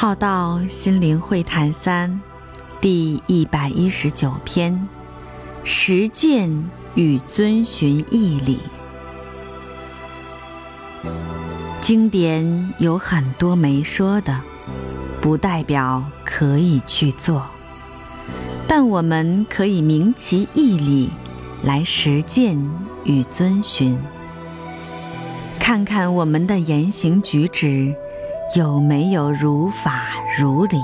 浩道心灵会谈三，第一百一十九篇：实践与遵循义理。经典有很多没说的，不代表可以去做，但我们可以明其义理来实践与遵循。看看我们的言行举止。有没有如法如理，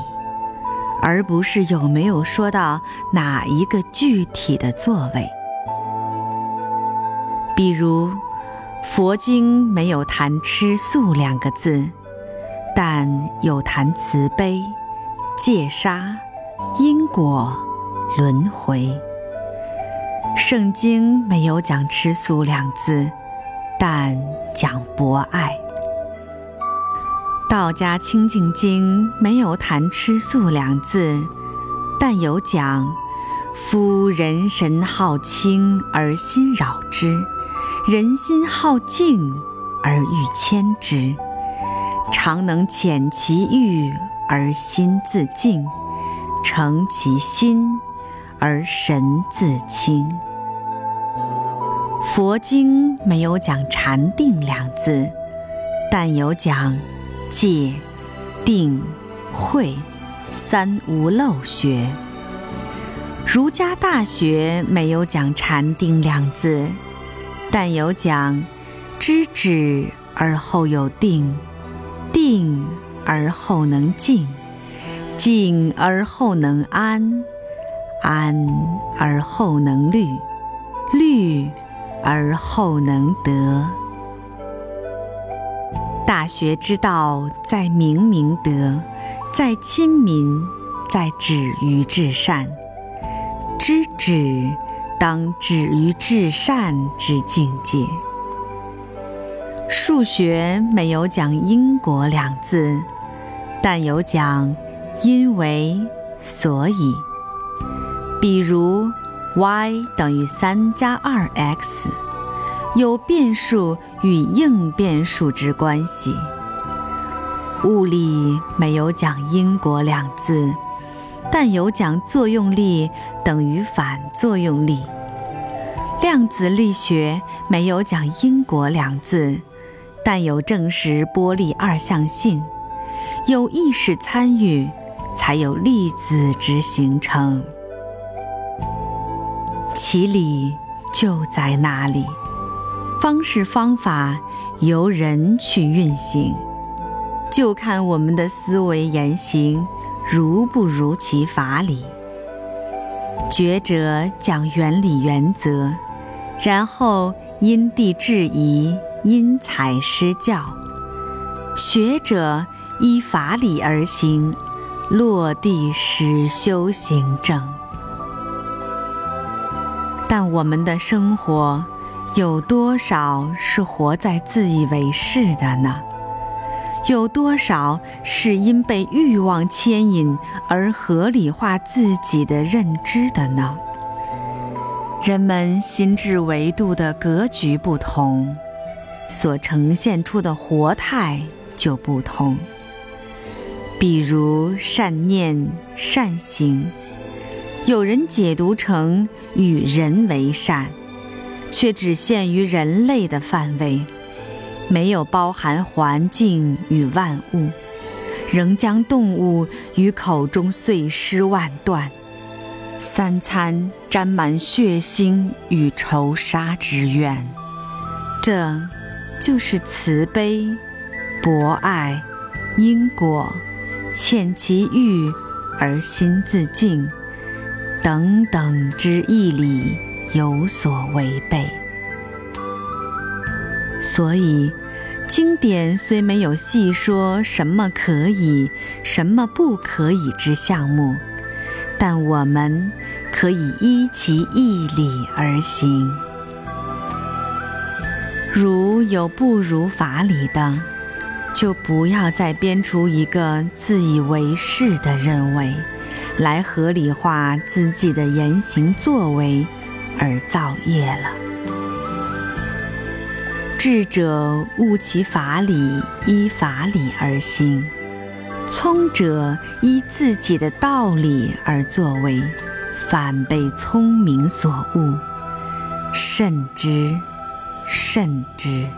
而不是有没有说到哪一个具体的座位？比如，佛经没有谈吃素两个字，但有谈慈悲、戒杀、因果、轮回。圣经没有讲吃素两字，但讲博爱。道家清净经没有谈吃素两字，但有讲：夫人神好清而心扰之，人心好静而欲牵之。常能遣其欲而心自静，诚其心而神自清。佛经没有讲禅定两字，但有讲。戒、定、慧三无漏学。儒家大学没有讲禅定两字，但有讲知止而后有定，定而后能静，静而后能安，安而后能虑，虑而后能得。大学之道，在明明德，在亲民，在止于至善。知止，当止于至善之境界。数学没有讲因果两字，但有讲因为所以。比如，y 等于三加二 x。有变数与应变数之关系。物理没有讲因果两字，但有讲作用力等于反作用力。量子力学没有讲因果两字，但有证实波粒二象性。有意识参与，才有粒子之形成。其理就在那里。方式方法由人去运行，就看我们的思维言行如不如其法理。觉者讲原理原则，然后因地制宜，因材施教；学者依法理而行，落地实修行正。但我们的生活。有多少是活在自以为是的呢？有多少是因被欲望牵引而合理化自己的认知的呢？人们心智维度的格局不同，所呈现出的活态就不同。比如善念、善行，有人解读成与人为善。却只限于人类的范围，没有包含环境与万物，仍将动物于口中碎尸万段，三餐沾满血腥与仇杀之怨。这，就是慈悲、博爱、因果、欠其欲而心自静等等之义理。有所违背，所以经典虽没有细说什么可以、什么不可以之项目，但我们可以依其义理而行。如有不如法理的，就不要再编出一个自以为是的认为，来合理化自己的言行作为。而造业了。智者悟其法理，依法理而行；聪者依自己的道理而作为，反被聪明所误。慎之，慎之。